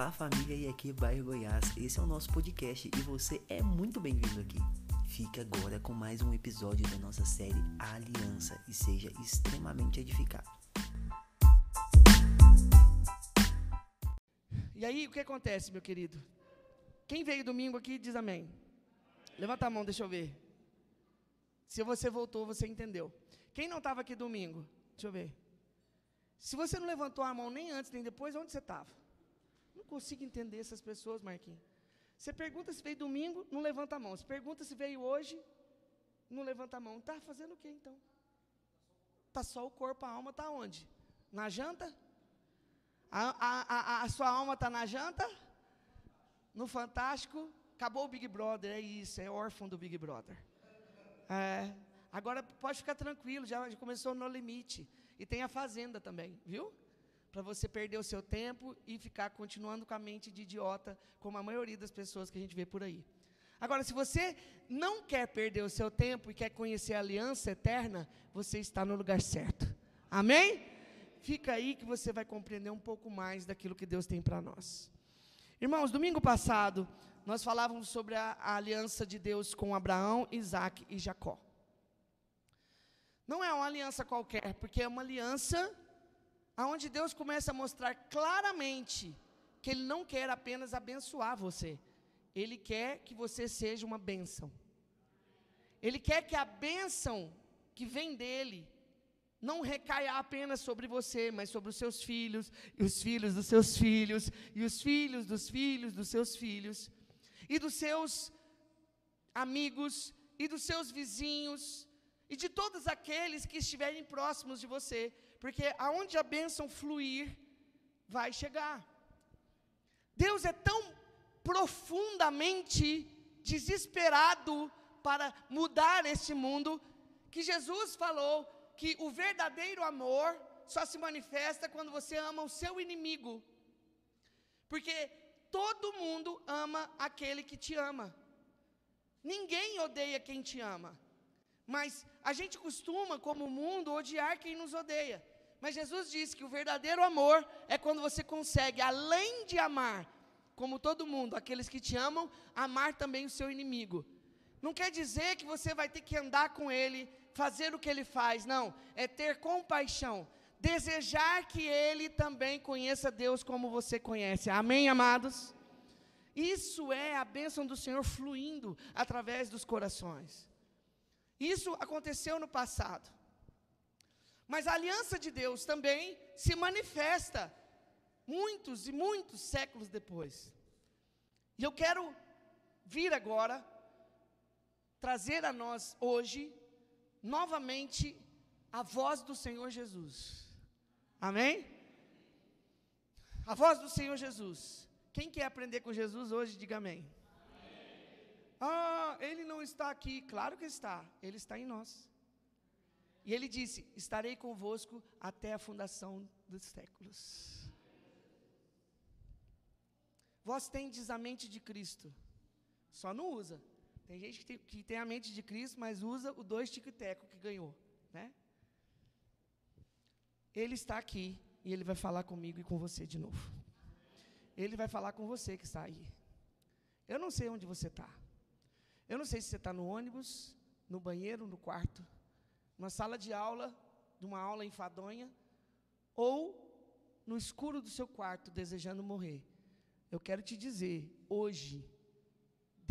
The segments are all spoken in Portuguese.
Olá família e aqui é Bairro Goiás, esse é o nosso podcast e você é muito bem-vindo aqui. Fique agora com mais um episódio da nossa série A Aliança e seja extremamente edificado. E aí, o que acontece, meu querido? Quem veio domingo aqui diz amém. Levanta a mão, deixa eu ver. Se você voltou, você entendeu. Quem não estava aqui domingo? Deixa eu ver. Se você não levantou a mão nem antes nem depois, onde você estava? Consigo entender essas pessoas, Marquinhos. Você pergunta se veio domingo, não levanta a mão. Você pergunta se veio hoje, não levanta a mão. Está fazendo o que então? Está só o corpo, a alma está onde? Na janta? A, a, a, a sua alma está na janta? No Fantástico? Acabou o Big Brother, é isso, é órfão do Big Brother. É, agora pode ficar tranquilo, já, já começou no limite. E tem a fazenda também, viu? Para você perder o seu tempo e ficar continuando com a mente de idiota, como a maioria das pessoas que a gente vê por aí. Agora, se você não quer perder o seu tempo e quer conhecer a aliança eterna, você está no lugar certo. Amém? Fica aí que você vai compreender um pouco mais daquilo que Deus tem para nós. Irmãos, domingo passado, nós falávamos sobre a, a aliança de Deus com Abraão, Isaac e Jacó. Não é uma aliança qualquer, porque é uma aliança onde Deus começa a mostrar claramente que Ele não quer apenas abençoar você, Ele quer que você seja uma bênção. Ele quer que a bênção que vem dele não recaia apenas sobre você, mas sobre os seus filhos, e os filhos dos seus filhos, e os filhos dos filhos dos seus filhos, e dos seus amigos, e dos seus vizinhos, e de todos aqueles que estiverem próximos de você, porque aonde a bênção fluir, vai chegar. Deus é tão profundamente desesperado para mudar este mundo, que Jesus falou que o verdadeiro amor só se manifesta quando você ama o seu inimigo. Porque todo mundo ama aquele que te ama. Ninguém odeia quem te ama. Mas a gente costuma, como mundo, odiar quem nos odeia. Mas Jesus disse que o verdadeiro amor é quando você consegue, além de amar, como todo mundo, aqueles que te amam, amar também o seu inimigo. Não quer dizer que você vai ter que andar com ele, fazer o que ele faz, não. É ter compaixão, desejar que ele também conheça Deus como você conhece. Amém, amados? Isso é a bênção do Senhor fluindo através dos corações. Isso aconteceu no passado. Mas a aliança de Deus também se manifesta muitos e muitos séculos depois. E eu quero vir agora trazer a nós hoje novamente a voz do Senhor Jesus. Amém? A voz do Senhor Jesus. Quem quer aprender com Jesus hoje, diga amém. Ah, ele não está aqui. Claro que está. Ele está em nós. E ele disse: Estarei convosco até a fundação dos séculos. Vós tendes a mente de Cristo, só não usa. Tem gente que tem, que tem a mente de Cristo, mas usa o dois tic-teco que ganhou, né? Ele está aqui e ele vai falar comigo e com você de novo. Ele vai falar com você que está aí. Eu não sei onde você está. Eu não sei se você está no ônibus, no banheiro, no quarto, numa sala de aula, numa aula enfadonha, ou no escuro do seu quarto, desejando morrer. Eu quero te dizer, hoje,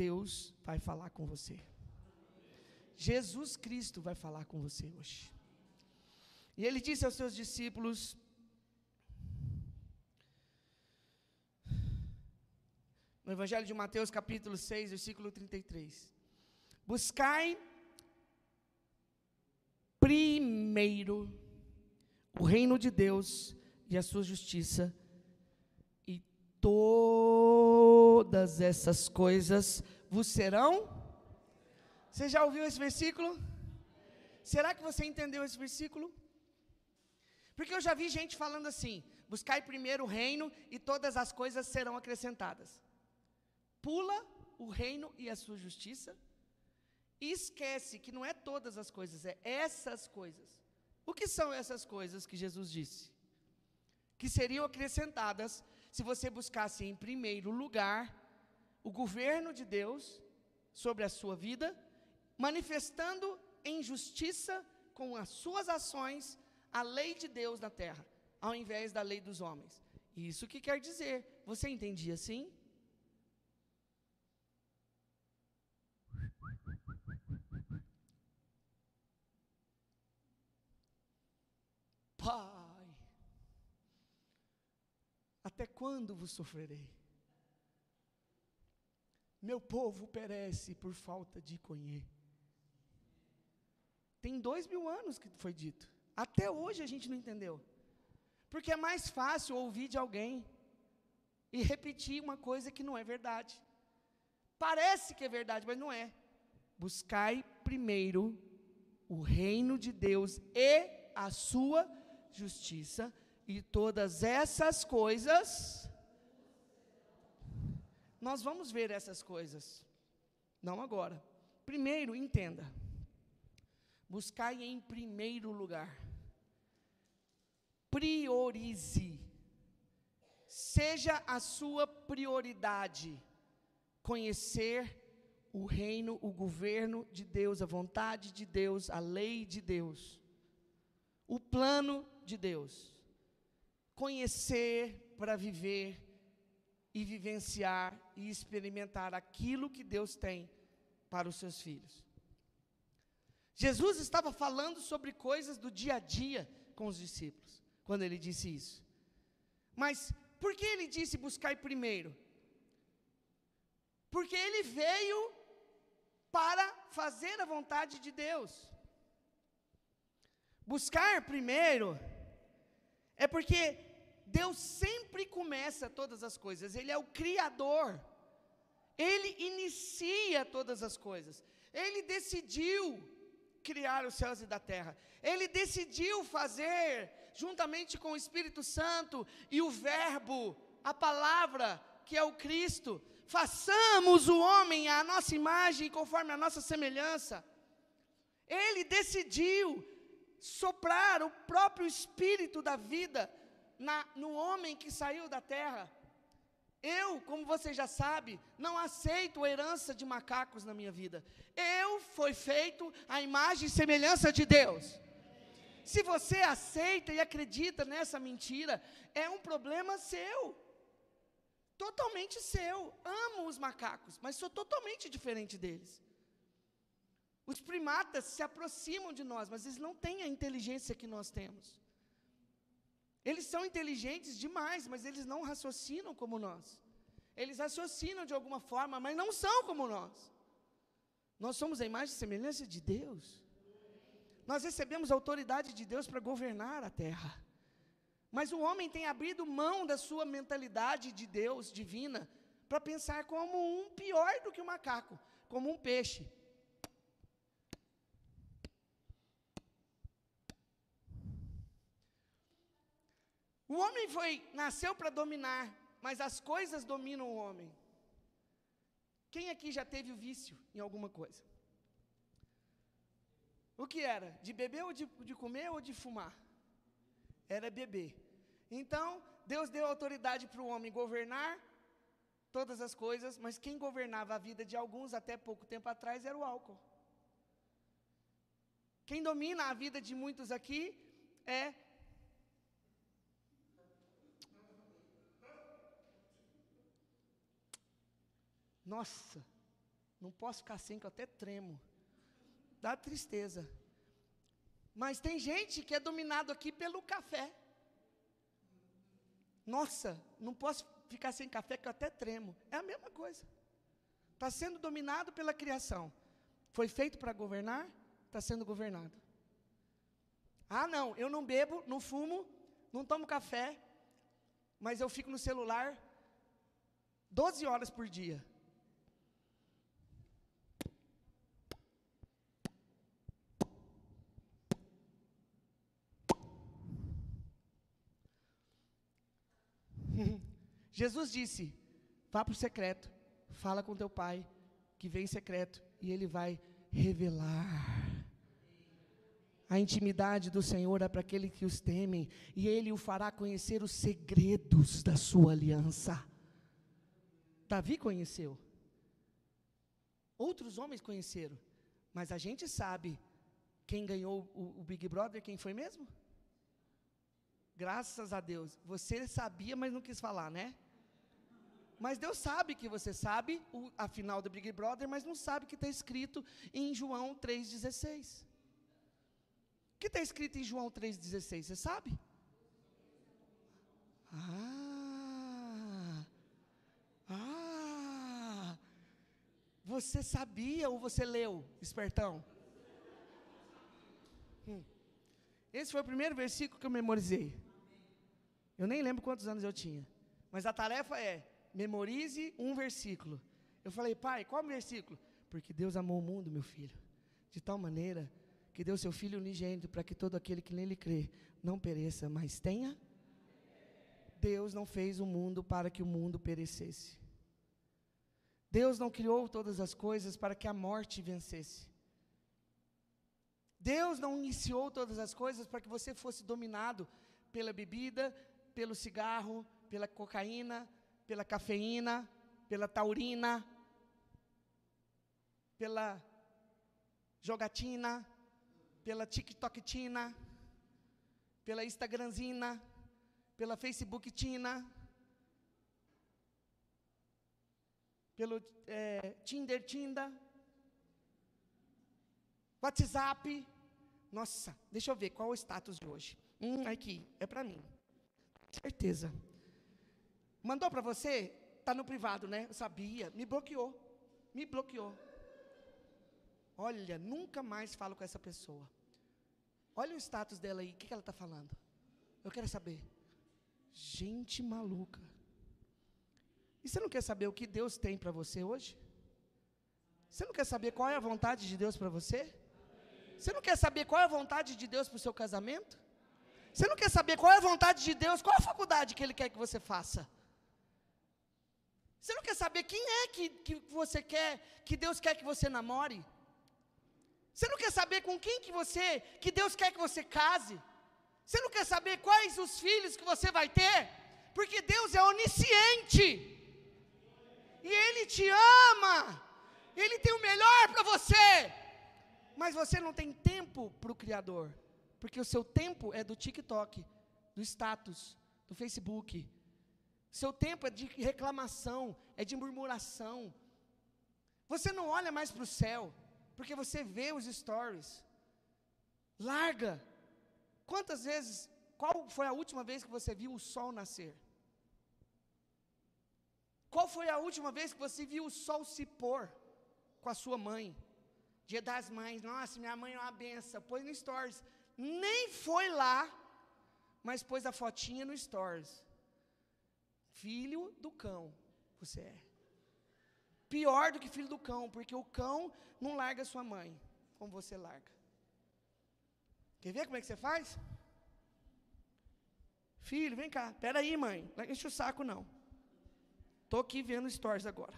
Deus vai falar com você. Jesus Cristo vai falar com você hoje. E ele disse aos seus discípulos: no Evangelho de Mateus, capítulo 6, versículo 33. Buscai primeiro o reino de Deus e a sua justiça, e todas essas coisas vos serão. Você já ouviu esse versículo? Será que você entendeu esse versículo? Porque eu já vi gente falando assim: buscai primeiro o reino e todas as coisas serão acrescentadas. Pula o reino e a sua justiça e esquece que não é todas as coisas, é essas coisas. O que são essas coisas que Jesus disse? Que seriam acrescentadas se você buscasse em primeiro lugar o governo de Deus sobre a sua vida, manifestando em justiça com as suas ações a lei de Deus na terra, ao invés da lei dos homens. Isso que quer dizer, você entendia assim? Pai, até quando vos sofrerei? Meu povo perece por falta de conhecer. Tem dois mil anos que foi dito. Até hoje a gente não entendeu. Porque é mais fácil ouvir de alguém e repetir uma coisa que não é verdade. Parece que é verdade, mas não é. Buscai primeiro o reino de Deus e a sua justiça, e todas essas coisas. Nós vamos ver essas coisas. Não agora. Primeiro, entenda. Buscai em primeiro lugar. Priorize. Seja a sua prioridade conhecer o reino, o governo de Deus, a vontade de Deus, a lei de Deus, o plano de Deus. Conhecer para viver e vivenciar e experimentar aquilo que Deus tem para os seus filhos. Jesus estava falando sobre coisas do dia a dia com os discípulos, quando ele disse isso. Mas por que ele disse buscar primeiro? Porque ele veio para fazer a vontade de Deus. Buscar primeiro é porque Deus sempre começa todas as coisas, Ele é o Criador, Ele inicia todas as coisas, Ele decidiu criar os céus e da terra. Ele decidiu fazer, juntamente com o Espírito Santo e o Verbo, a palavra, que é o Cristo, façamos o homem à nossa imagem, conforme a nossa semelhança. Ele decidiu soprar o próprio Espírito da vida na, no homem que saiu da terra. Eu, como você já sabe, não aceito a herança de macacos na minha vida. Eu fui feito à imagem e semelhança de Deus. Se você aceita e acredita nessa mentira, é um problema seu. Totalmente seu. Amo os macacos, mas sou totalmente diferente deles. Os primatas se aproximam de nós, mas eles não têm a inteligência que nós temos. Eles são inteligentes demais, mas eles não raciocinam como nós. Eles raciocinam de alguma forma, mas não são como nós. Nós somos a imagem e semelhança de Deus. Nós recebemos a autoridade de Deus para governar a terra. Mas o homem tem abrido mão da sua mentalidade de Deus divina para pensar como um pior do que o um macaco, como um peixe. O homem foi nasceu para dominar, mas as coisas dominam o homem. Quem aqui já teve o vício em alguma coisa? O que era? De beber ou de, de comer ou de fumar? Era beber. Então, Deus deu autoridade para o homem governar todas as coisas, mas quem governava a vida de alguns até pouco tempo atrás era o álcool. Quem domina a vida de muitos aqui é Nossa, não posso ficar sem, que eu até tremo. Dá tristeza. Mas tem gente que é dominado aqui pelo café. Nossa, não posso ficar sem café, que eu até tremo. É a mesma coisa. Está sendo dominado pela criação. Foi feito para governar, está sendo governado. Ah, não, eu não bebo, não fumo, não tomo café, mas eu fico no celular 12 horas por dia. Jesus disse: vá para o secreto, fala com teu pai, que vem em secreto, e ele vai revelar A intimidade do Senhor é para aqueles que os temem, e Ele o fará conhecer os segredos da sua aliança. Davi conheceu. Outros homens conheceram. Mas a gente sabe quem ganhou o, o, Big Brother, quem foi mesmo? Graças a Deus. Você sabia, mas não quis falar, né? Mas Deus sabe que você sabe o, a final do Big Brother, mas não sabe que está escrito em João 3,16. O que está escrito em João 3,16? Você sabe? Ah! Ah! Você sabia ou você leu, espertão? Hum. Esse foi o primeiro versículo que eu memorizei. Eu nem lembro quantos anos eu tinha. Mas a tarefa é: memorize um versículo. Eu falei, pai, qual versículo? Porque Deus amou o mundo, meu filho, de tal maneira que deu seu filho unigênito para que todo aquele que nele crê não pereça, mas tenha. Deus não fez o mundo para que o mundo perecesse. Deus não criou todas as coisas para que a morte vencesse. Deus não iniciou todas as coisas para que você fosse dominado pela bebida, pelo cigarro, pela cocaína, pela cafeína, pela taurina, pela jogatina, pela TikToktina, pela Instagramzina, pela Facebooktina, pelo é, Tinder Tinda. WhatsApp. Nossa, deixa eu ver qual é o status de hoje. Hum, aqui, é para mim. Certeza. Mandou para você? Tá no privado, né? Eu sabia. Me bloqueou. Me bloqueou. Olha, nunca mais falo com essa pessoa. Olha o status dela aí. O que, que ela está falando? Eu quero saber. Gente maluca. E você não quer saber o que Deus tem para você hoje? Você não quer saber qual é a vontade de Deus para você? Você não quer saber qual é a vontade de Deus para o seu casamento? Você não quer saber qual é a vontade de Deus, qual é a faculdade que Ele quer que você faça? Você não quer saber quem é que, que você quer, que Deus quer que você namore? Você não quer saber com quem que você, que Deus quer que você case? Você não quer saber quais os filhos que você vai ter? Porque Deus é onisciente. E Ele te ama. Ele tem o melhor para você mas você não tem tempo para o Criador, porque o seu tempo é do TikTok, do status, do Facebook. Seu tempo é de reclamação, é de murmuração. Você não olha mais para o céu, porque você vê os stories. Larga. Quantas vezes, qual foi a última vez que você viu o sol nascer? Qual foi a última vez que você viu o sol se pôr com a sua mãe? Dia das mães, nossa, minha mãe é uma benção. Pôs no Stories. Nem foi lá, mas pôs a fotinha no Stories. Filho do cão, você é. Pior do que filho do cão, porque o cão não larga sua mãe, como você larga. Quer ver como é que você faz? Filho, vem cá. Pera aí, mãe. Não enche o saco, não. Estou aqui vendo stories agora.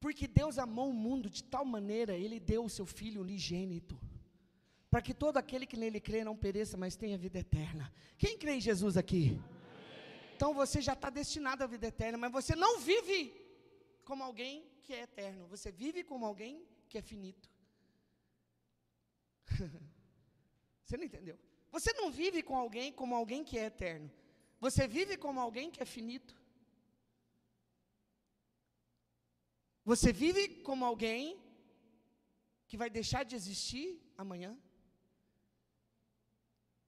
Porque Deus amou o mundo de tal maneira, Ele deu o seu Filho unigênito, para que todo aquele que nele crê não pereça, mas tenha vida eterna. Quem crê em Jesus aqui? Então você já está destinado à vida eterna, mas você não vive como alguém que é eterno, você vive como alguém que é finito. você não entendeu? Você não vive com alguém como alguém que é eterno, você vive como alguém que é finito. Você vive como alguém que vai deixar de existir amanhã?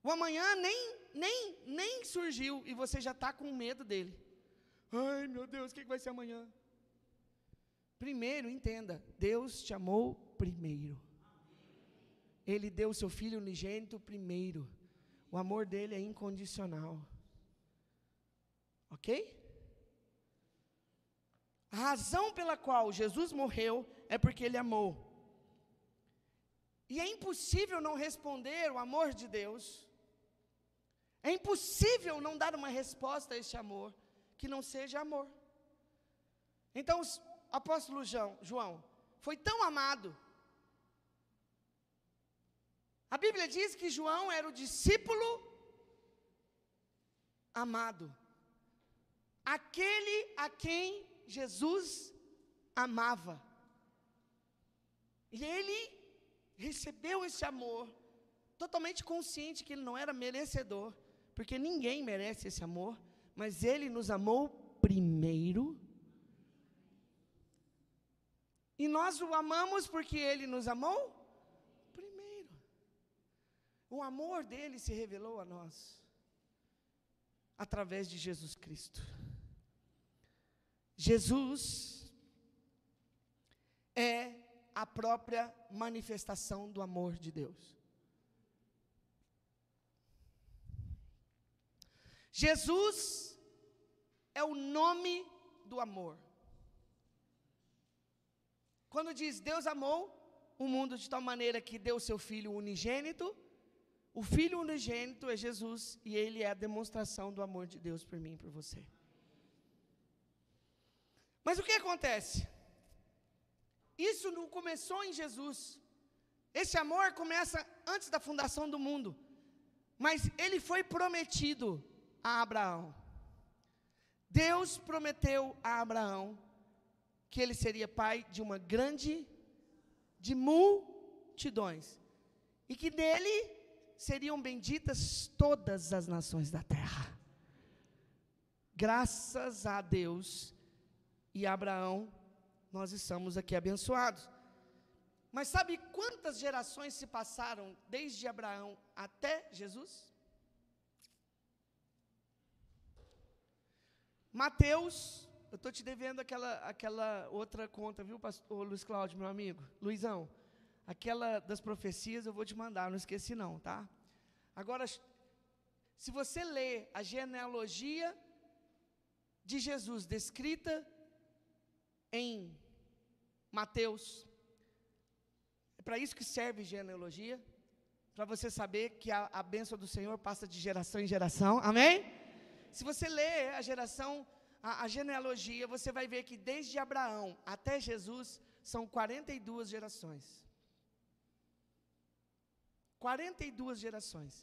O amanhã nem, nem, nem surgiu e você já está com medo dele. Ai, meu Deus, o que vai ser amanhã? Primeiro, entenda: Deus te amou primeiro. Ele deu o seu filho unigênito primeiro. O amor dele é incondicional. Ok? A razão pela qual Jesus morreu é porque ele amou. E é impossível não responder o amor de Deus. É impossível não dar uma resposta a este amor que não seja amor. Então, apóstolo João, João, foi tão amado. A Bíblia diz que João era o discípulo amado. Aquele a quem Jesus amava. E ele recebeu esse amor, totalmente consciente que ele não era merecedor, porque ninguém merece esse amor, mas ele nos amou primeiro. E nós o amamos porque ele nos amou primeiro. O amor dele se revelou a nós através de Jesus Cristo. Jesus é a própria manifestação do amor de Deus. Jesus é o nome do amor. Quando diz Deus amou o mundo de tal maneira que deu seu filho unigênito, o filho unigênito é Jesus e ele é a demonstração do amor de Deus por mim e por você. Mas o que acontece? Isso não começou em Jesus. Esse amor começa antes da fundação do mundo. Mas ele foi prometido a Abraão. Deus prometeu a Abraão que ele seria pai de uma grande, de multidões, e que nele seriam benditas todas as nações da terra. Graças a Deus e Abraão, nós estamos aqui abençoados. Mas sabe quantas gerações se passaram desde Abraão até Jesus? Mateus, eu estou te devendo aquela, aquela outra conta, viu, pastor Luiz Cláudio, meu amigo? Luizão, aquela das profecias eu vou te mandar, não esqueci não, tá? Agora, se você lê a genealogia de Jesus descrita em Mateus, é para isso que serve genealogia, para você saber que a, a bênção do Senhor passa de geração em geração, amém? Se você lê a geração, a, a genealogia, você vai ver que desde Abraão até Jesus são 42 gerações. 42 gerações.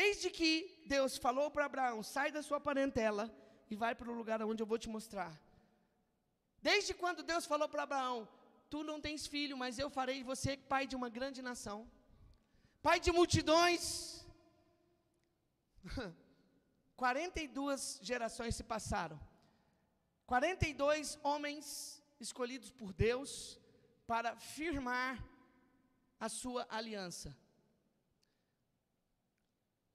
Desde que Deus falou para Abraão: sai da sua parentela e vai para o lugar onde eu vou te mostrar. Desde quando Deus falou para Abraão: Tu não tens filho, mas eu farei você pai de uma grande nação, pai de multidões. 42 gerações se passaram. 42 homens escolhidos por Deus para firmar a sua aliança.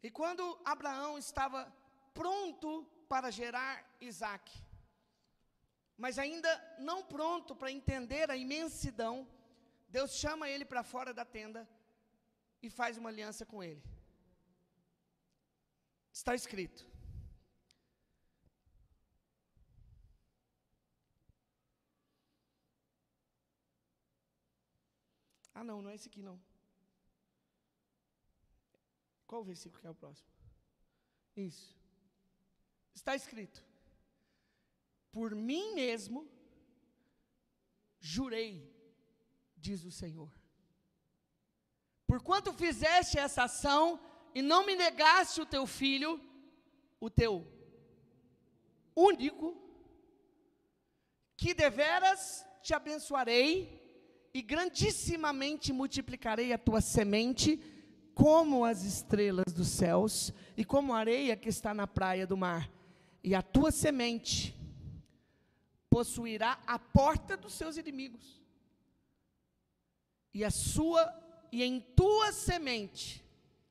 E quando Abraão estava pronto para gerar Isaac, mas ainda não pronto para entender a imensidão, Deus chama ele para fora da tenda e faz uma aliança com ele. Está escrito. Ah, não, não é esse aqui não. Qual o versículo que é o próximo? Isso. Está escrito: Por mim mesmo jurei, diz o Senhor. Porquanto fizeste essa ação e não me negaste o teu filho, o teu único, que deveras te abençoarei e grandissimamente multiplicarei a tua semente como as estrelas dos céus e como a areia que está na praia do mar. E a tua semente possuirá a porta dos seus inimigos. E a sua e em tua semente,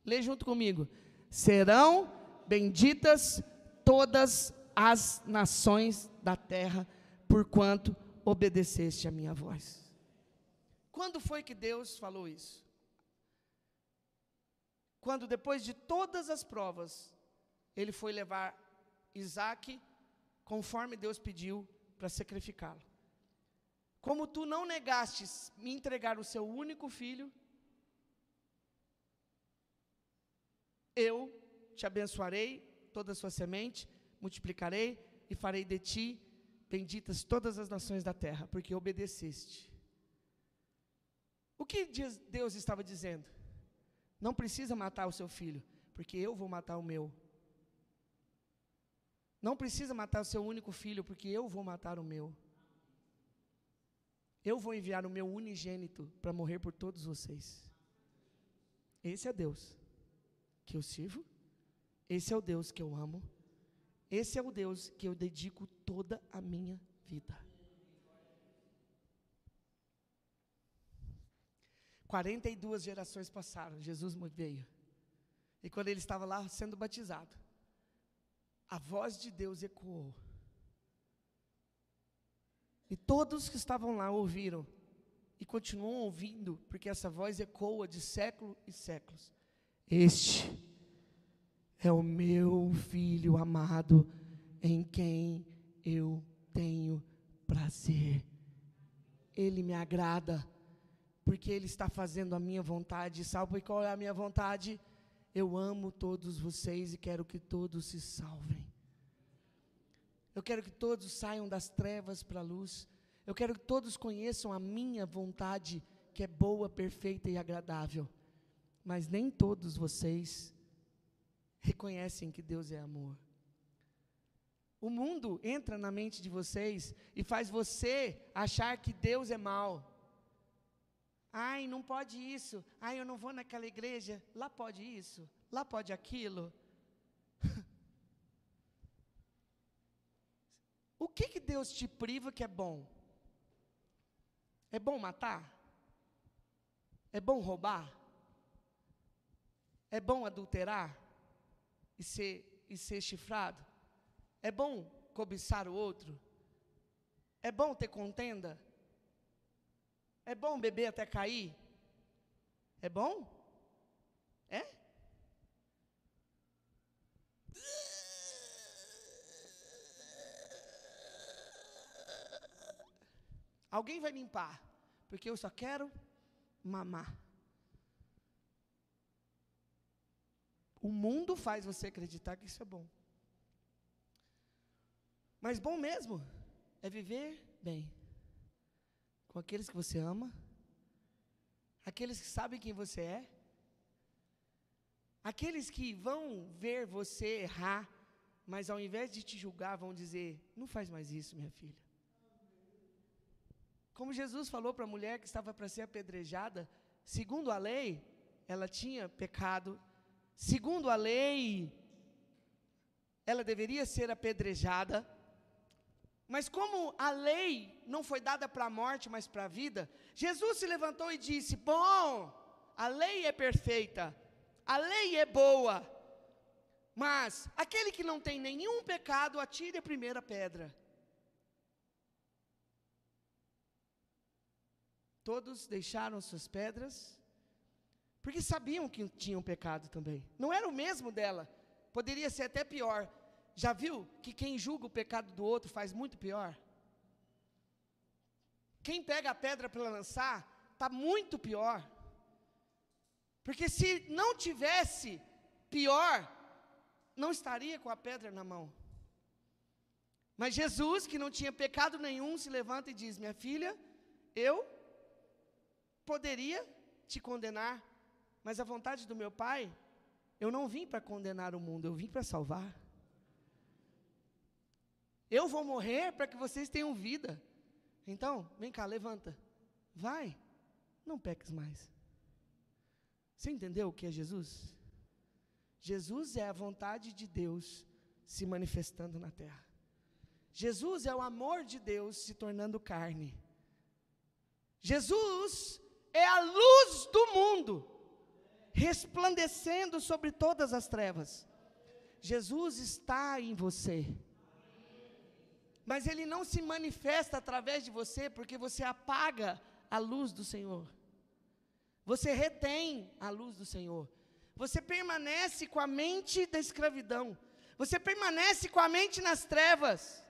lê junto comigo, serão benditas todas as nações da terra, porquanto obedeceste a minha voz. Quando foi que Deus falou isso? Quando depois de todas as provas, ele foi levar Isaac, conforme Deus pediu, para sacrificá-lo. Como tu não negastes me entregar o seu único filho, eu te abençoarei, toda a sua semente, multiplicarei e farei de ti benditas todas as nações da terra, porque obedeceste. O que Deus estava dizendo? Não precisa matar o seu filho, porque eu vou matar o meu. Não precisa matar o seu único filho, porque eu vou matar o meu. Eu vou enviar o meu unigênito para morrer por todos vocês. Esse é Deus que eu sirvo. Esse é o Deus que eu amo. Esse é o Deus que eu dedico toda a minha vida. 42 gerações passaram, Jesus veio. E quando ele estava lá sendo batizado, a voz de Deus ecoou. E todos que estavam lá ouviram e continuam ouvindo, porque essa voz ecoa de século e séculos. Este é o meu filho amado, em quem eu tenho prazer. Ele me agrada, porque ele está fazendo a minha vontade. Sabe qual é a minha vontade? Eu amo todos vocês e quero que todos se salvem. Eu quero que todos saiam das trevas para a luz. Eu quero que todos conheçam a minha vontade, que é boa, perfeita e agradável. Mas nem todos vocês reconhecem que Deus é amor. O mundo entra na mente de vocês e faz você achar que Deus é mal. Ai, não pode isso. Ai, eu não vou naquela igreja. Lá pode isso. Lá pode aquilo. o que, que Deus te priva que é bom? É bom matar? É bom roubar? É bom adulterar? e ser, e ser chifrado? É bom cobiçar o outro? É bom ter contenda? É bom beber até cair? É bom? É? Alguém vai limpar, porque eu só quero mamar. O mundo faz você acreditar que isso é bom. Mas bom mesmo é viver bem com aqueles que você ama, aqueles que sabem quem você é, aqueles que vão ver você errar, mas ao invés de te julgar, vão dizer: não faz mais isso, minha filha. Como Jesus falou para a mulher que estava para ser apedrejada, segundo a lei, ela tinha pecado Segundo a lei, ela deveria ser apedrejada. Mas como a lei não foi dada para a morte, mas para a vida, Jesus se levantou e disse: Bom, a lei é perfeita, a lei é boa, mas aquele que não tem nenhum pecado, atire a primeira pedra. Todos deixaram suas pedras porque sabiam que tinham pecado também. Não era o mesmo dela. Poderia ser até pior. Já viu que quem julga o pecado do outro faz muito pior? Quem pega a pedra para lançar, está muito pior. Porque se não tivesse pior, não estaria com a pedra na mão. Mas Jesus, que não tinha pecado nenhum, se levanta e diz: Minha filha, eu poderia te condenar mas a vontade do meu Pai, eu não vim para condenar o mundo, eu vim para salvar. Eu vou morrer para que vocês tenham vida. Então, vem cá, levanta. Vai, não peques mais. Você entendeu o que é Jesus? Jesus é a vontade de Deus se manifestando na terra. Jesus é o amor de Deus se tornando carne. Jesus é a luz do mundo resplandecendo sobre todas as trevas. Jesus está em você. Mas ele não se manifesta através de você porque você apaga a luz do Senhor. Você retém a luz do Senhor. Você permanece com a mente da escravidão. Você permanece com a mente nas trevas.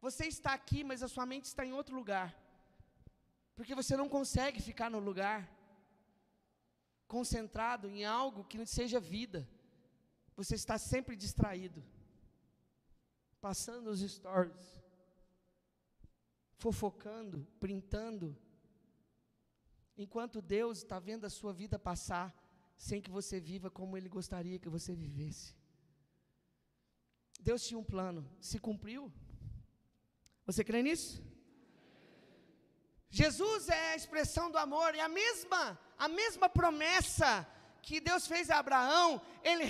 Você está aqui, mas a sua mente está em outro lugar. Porque você não consegue ficar no lugar concentrado em algo que não seja vida. Você está sempre distraído. Passando os stories. fofocando, printando, enquanto Deus está vendo a sua vida passar sem que você viva como Ele gostaria que você vivesse. Deus tinha um plano, se cumpriu. Você crê nisso? Jesus é a expressão do amor, e a mesma, a mesma promessa que Deus fez a Abraão, Ele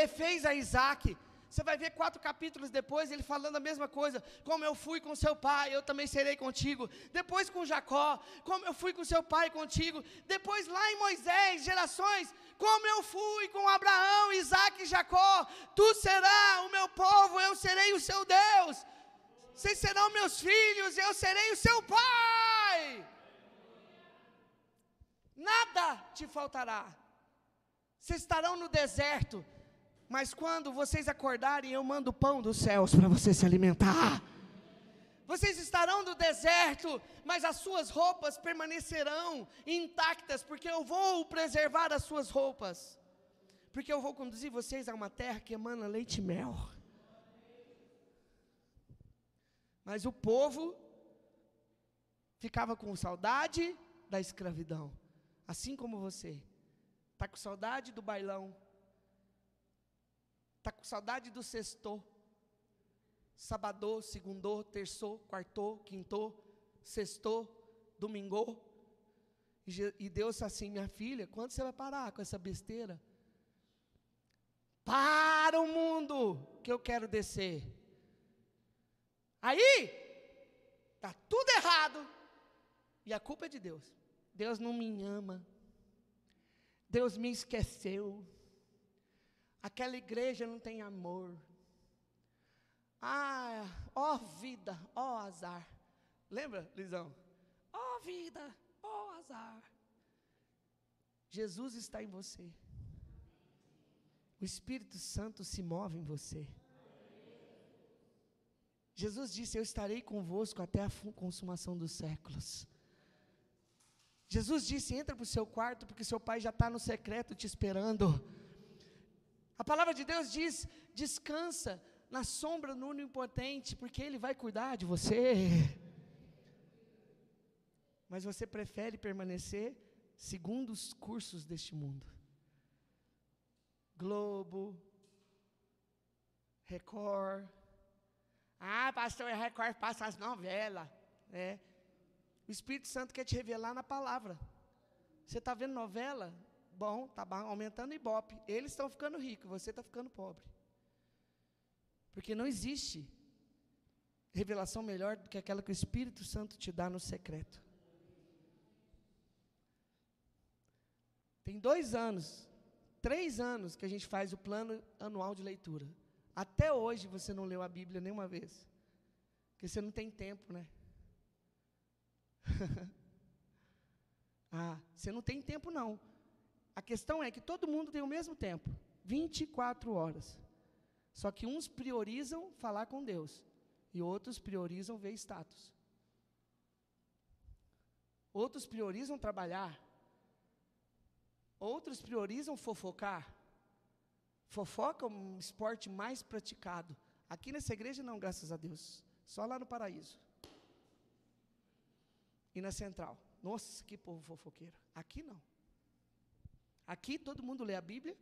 refez a Isaac. Você vai ver quatro capítulos depois, ele falando a mesma coisa. Como eu fui com seu pai, eu também serei contigo. Depois com Jacó, como eu fui com seu pai contigo. Depois lá em Moisés, gerações, como eu fui com Abraão, Isaac e Jacó. Tu serás o meu povo, eu serei o seu Deus. Vocês serão meus filhos, eu serei o seu pai. Nada te faltará. Vocês estarão no deserto, mas quando vocês acordarem, eu mando pão dos céus para você se alimentar. Vocês estarão no deserto, mas as suas roupas permanecerão intactas, porque eu vou preservar as suas roupas. Porque eu vou conduzir vocês a uma terra que emana leite e mel. Mas o povo ficava com saudade da escravidão, assim como você. Está com saudade do bailão, Está com saudade do sexto, Sabadô, segundô, terçou, quartou, quintou, sextou, domingô. E Deus assim, minha filha, quando você vai parar com essa besteira? Para o mundo que eu quero descer. Aí, está tudo errado. E a culpa é de Deus. Deus não me ama. Deus me esqueceu. Aquela igreja não tem amor. Ah, ó vida, ó azar. Lembra, Lisão? Ó vida, ó azar. Jesus está em você. O Espírito Santo se move em você. Jesus disse: Eu estarei convosco até a consumação dos séculos. Jesus disse: Entra para o seu quarto, porque seu pai já está no secreto te esperando. A palavra de Deus diz: descansa na sombra no onipotente, porque Ele vai cuidar de você. Mas você prefere permanecer segundo os cursos deste mundo. Globo, Record. Ah, pastor, a Record passa as novelas. É. O Espírito Santo quer te revelar na palavra. Você está vendo novela? Bom, está aumentando o Ibope. Eles estão ficando ricos, você está ficando pobre. Porque não existe revelação melhor do que aquela que o Espírito Santo te dá no secreto. Tem dois anos, três anos que a gente faz o plano anual de leitura. Até hoje você não leu a Bíblia nenhuma vez. Porque você não tem tempo, né? ah, você não tem tempo não. A questão é que todo mundo tem o mesmo tempo 24 horas. Só que uns priorizam falar com Deus e outros priorizam ver status. Outros priorizam trabalhar. Outros priorizam fofocar. Fofoca é um esporte mais praticado. Aqui nessa igreja não, graças a Deus. Só lá no paraíso. E na central. Nossa, que povo fofoqueiro. Aqui não. Aqui todo mundo lê a Bíblia,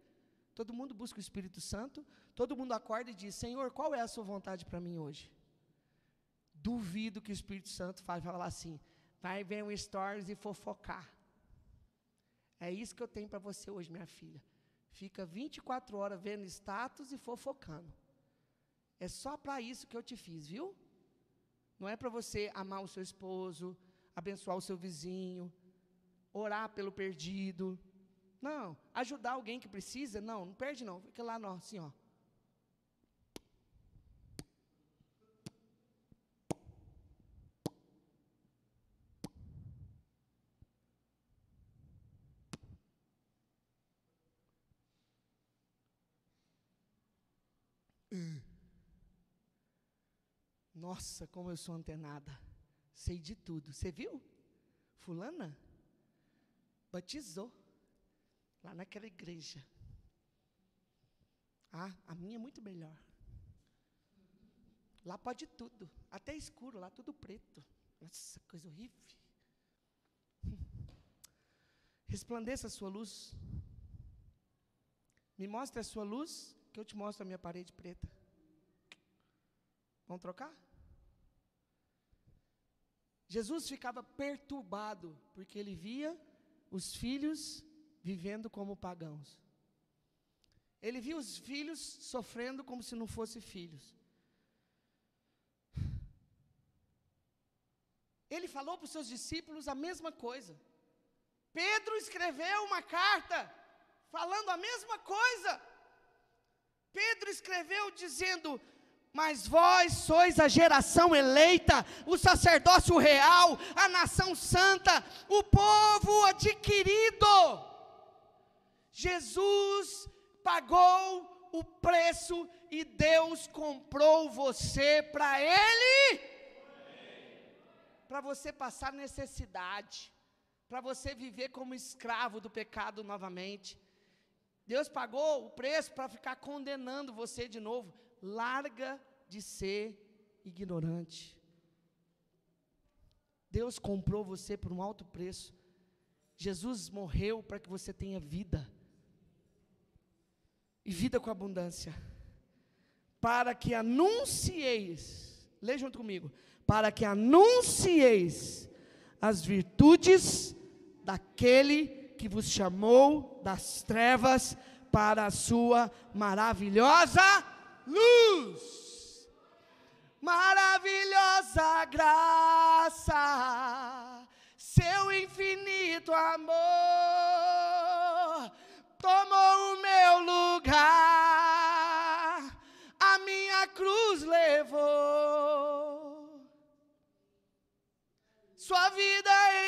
todo mundo busca o Espírito Santo, todo mundo acorda e diz: Senhor, qual é a sua vontade para mim hoje? Duvido que o Espírito Santo vai falar assim: vai ver um stories e fofocar. É isso que eu tenho para você hoje, minha filha. Fica 24 horas vendo status e fofocando. É só para isso que eu te fiz, viu? Não é para você amar o seu esposo, abençoar o seu vizinho, orar pelo perdido. Não, ajudar alguém que precisa, não, não perde não. Fica lá, não, assim, ó. Nossa, como eu sou antenada. Sei de tudo. Você viu? Fulana batizou lá naquela igreja. Ah, a minha é muito melhor. Lá pode tudo, até escuro, lá tudo preto. Nossa, coisa horrível. Resplandeça a sua luz. Me mostre a sua luz, que eu te mostro a minha parede preta. Vamos trocar? Jesus ficava perturbado, porque ele via os filhos vivendo como pagãos. Ele via os filhos sofrendo como se não fossem filhos. Ele falou para os seus discípulos a mesma coisa. Pedro escreveu uma carta falando a mesma coisa. Pedro escreveu dizendo: Mas vós sois a geração eleita, o sacerdócio real, a nação santa, o povo adquirido. Jesus pagou o preço e Deus comprou você para Ele para você passar necessidade, para você viver como escravo do pecado novamente. Deus pagou o preço para ficar condenando você de novo. Larga de ser ignorante. Deus comprou você por um alto preço. Jesus morreu para que você tenha vida. E vida com abundância. Para que anuncieis, lê junto comigo, para que anuncieis as virtudes daquele que vos chamou das trevas para a sua maravilhosa luz. Maravilhosa graça, seu infinito amor tomou o meu lugar, a minha cruz levou. Sua vida entregou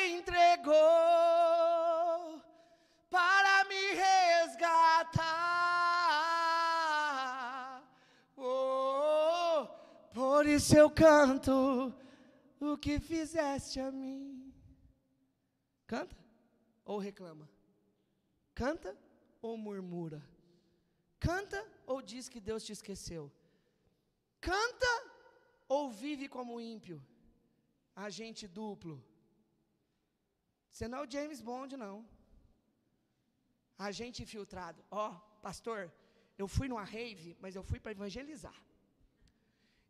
isso eu canto o que fizeste a mim. Canta ou reclama? Canta ou murmura? Canta ou diz que Deus te esqueceu? Canta ou vive como ímpio? agente duplo. Você não é o James Bond, não. Agente infiltrado. Ó, oh, pastor, eu fui numa rave, mas eu fui para evangelizar.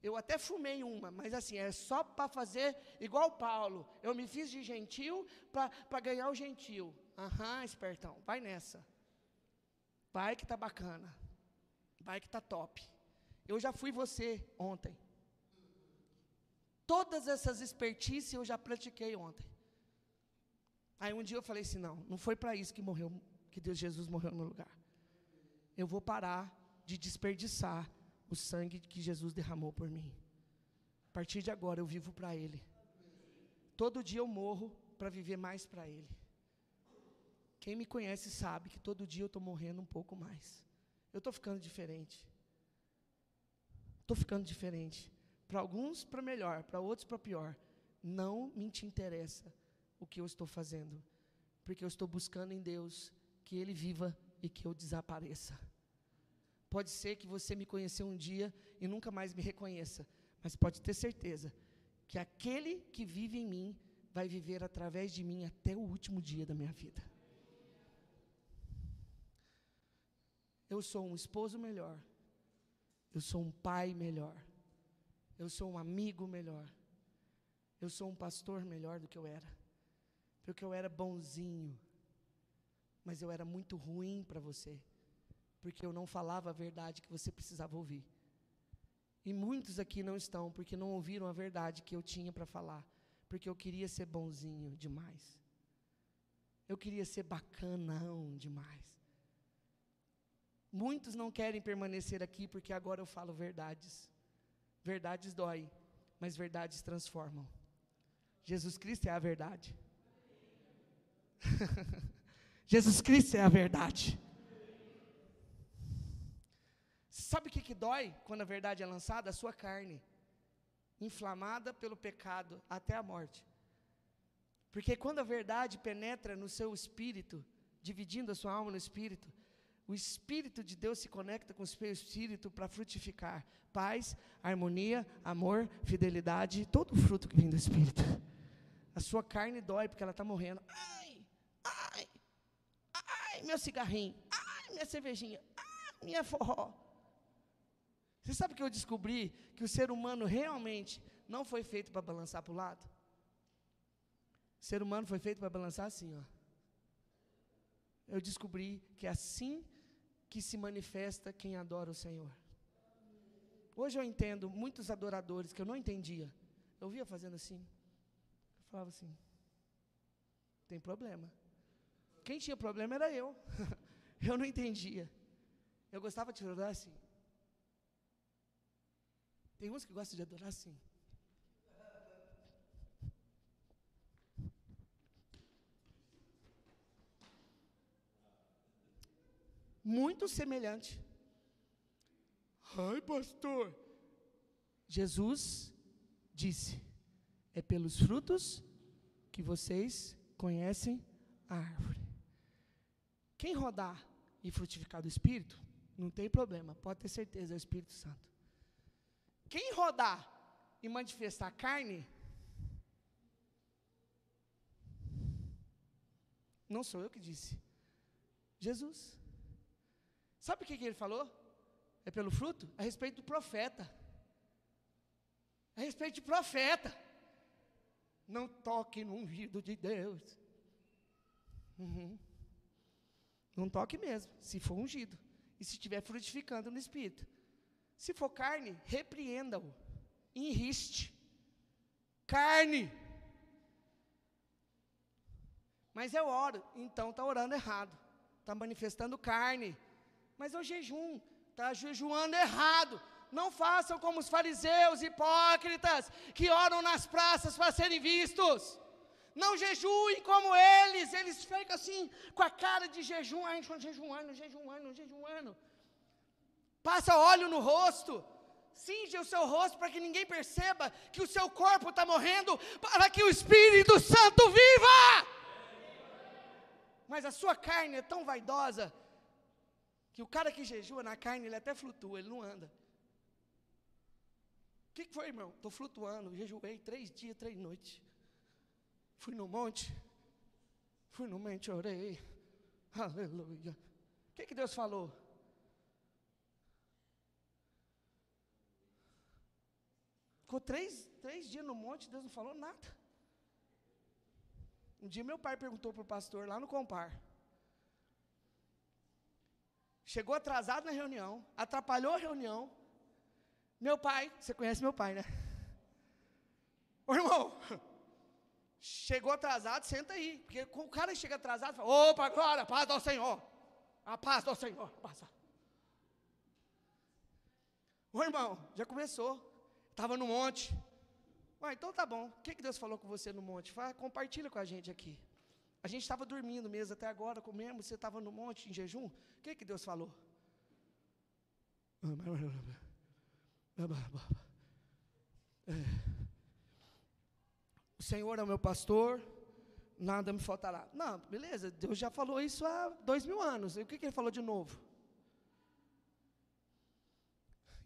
Eu até fumei uma, mas assim, é só para fazer igual Paulo. Eu me fiz de gentil para ganhar o gentil. Aham, espertão, vai nessa. Vai que tá bacana. Vai que tá top. Eu já fui você ontem. Todas essas expertices eu já pratiquei ontem. Aí um dia eu falei assim: não, não foi para isso que morreu, que Deus Jesus morreu no lugar. Eu vou parar de desperdiçar o sangue que Jesus derramou por mim. A partir de agora eu vivo para Ele. Todo dia eu morro para viver mais para Ele. Quem me conhece sabe que todo dia eu estou morrendo um pouco mais. Eu estou ficando diferente. Estou ficando diferente. Para alguns, para melhor, para outros, para pior. Não me te interessa o que eu estou fazendo, porque eu estou buscando em Deus que Ele viva e que eu desapareça. Pode ser que você me conheceu um dia e nunca mais me reconheça, mas pode ter certeza que aquele que vive em mim vai viver através de mim até o último dia da minha vida. Eu sou um esposo melhor, eu sou um pai melhor. Eu sou um amigo melhor. Eu sou um pastor melhor do que eu era. Porque eu era bonzinho. Mas eu era muito ruim para você. Porque eu não falava a verdade que você precisava ouvir. E muitos aqui não estão porque não ouviram a verdade que eu tinha para falar. Porque eu queria ser bonzinho demais. Eu queria ser bacanão demais. Muitos não querem permanecer aqui porque agora eu falo verdades. Verdades dói, mas verdades transformam. Jesus Cristo é a verdade. Jesus Cristo é a verdade. Sabe o que, que dói quando a verdade é lançada? A sua carne, inflamada pelo pecado até a morte. Porque quando a verdade penetra no seu espírito, dividindo a sua alma no espírito, o Espírito de Deus se conecta com o seu Espírito para frutificar paz, harmonia, amor, fidelidade, todo o fruto que vem do Espírito. A sua carne dói porque ela está morrendo. Ai, ai, ai, meu cigarrinho. Ai, minha cervejinha. Ai, minha forró. Você sabe que eu descobri que o ser humano realmente não foi feito para balançar para o lado? O ser humano foi feito para balançar assim, ó. Eu descobri que é assim que se manifesta quem adora o Senhor. Hoje eu entendo muitos adoradores que eu não entendia. Eu via fazendo assim. Eu falava assim: tem problema. Quem tinha problema era eu. eu não entendia. Eu gostava de adorar assim. Tem uns que gostam de adorar assim. Muito semelhante. Ai, pastor. Jesus disse: É pelos frutos que vocês conhecem a árvore. Quem rodar e frutificar do Espírito, não tem problema, pode ter certeza, é o Espírito Santo. Quem rodar e manifestar carne, não sou eu que disse, Jesus. Sabe o que, que ele falou? É pelo fruto? A respeito do profeta. A respeito de profeta. Não toque no ungido de Deus. Uhum. Não toque mesmo, se for ungido. E se estiver frutificando no Espírito. Se for carne, repreenda-o. Enriste. Carne. Mas eu oro, então está orando errado. Está manifestando carne. Mas o jejum está jejuando errado. Não façam como os fariseus hipócritas que oram nas praças para serem vistos. Não jejuem como eles, eles ficam assim, com a cara de jejum, ai, jejuando, jejuando, jejuando. Passa óleo no rosto, cinge o seu rosto para que ninguém perceba que o seu corpo está morrendo, para que o Espírito Santo viva. Mas a sua carne é tão vaidosa que o cara que jejua na carne, ele até flutua, ele não anda. O que, que foi, irmão? Estou flutuando, jejuei três dias, três noites. Fui no monte, fui no monte, orei. Aleluia. O que, que Deus falou? Ficou três, três dias no monte, Deus não falou nada. Um dia meu pai perguntou para o pastor lá no Compar. Chegou atrasado na reunião, atrapalhou a reunião. Meu pai, você conhece meu pai, né? Ô irmão, chegou atrasado, senta aí. Porque o cara chega atrasado, fala, opa, glória, paz do Senhor. A paz do Senhor. Passa. Ô irmão, já começou. Estava no monte. Ué, então tá bom. O que, que Deus falou com você no monte? Fala, compartilha com a gente aqui. A gente estava dormindo mesmo até agora, comemos, você estava no monte em jejum. O que, que Deus falou? O Senhor é o meu pastor, nada me faltará. Não, beleza, Deus já falou isso há dois mil anos. E o que, que ele falou de novo?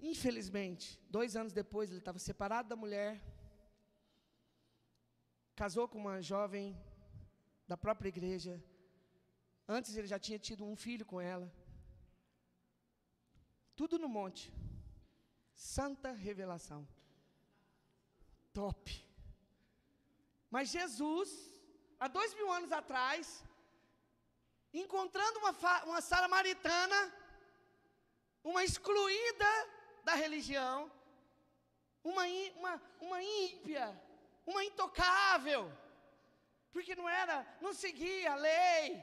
Infelizmente, dois anos depois, ele estava separado da mulher, casou com uma jovem da própria igreja. Antes ele já tinha tido um filho com ela. Tudo no monte. Santa revelação. Top. Mas Jesus, há dois mil anos atrás, encontrando uma, uma samaritana, uma excluída da religião, uma, uma, uma ímpia, uma intocável, porque não era, não seguia a lei.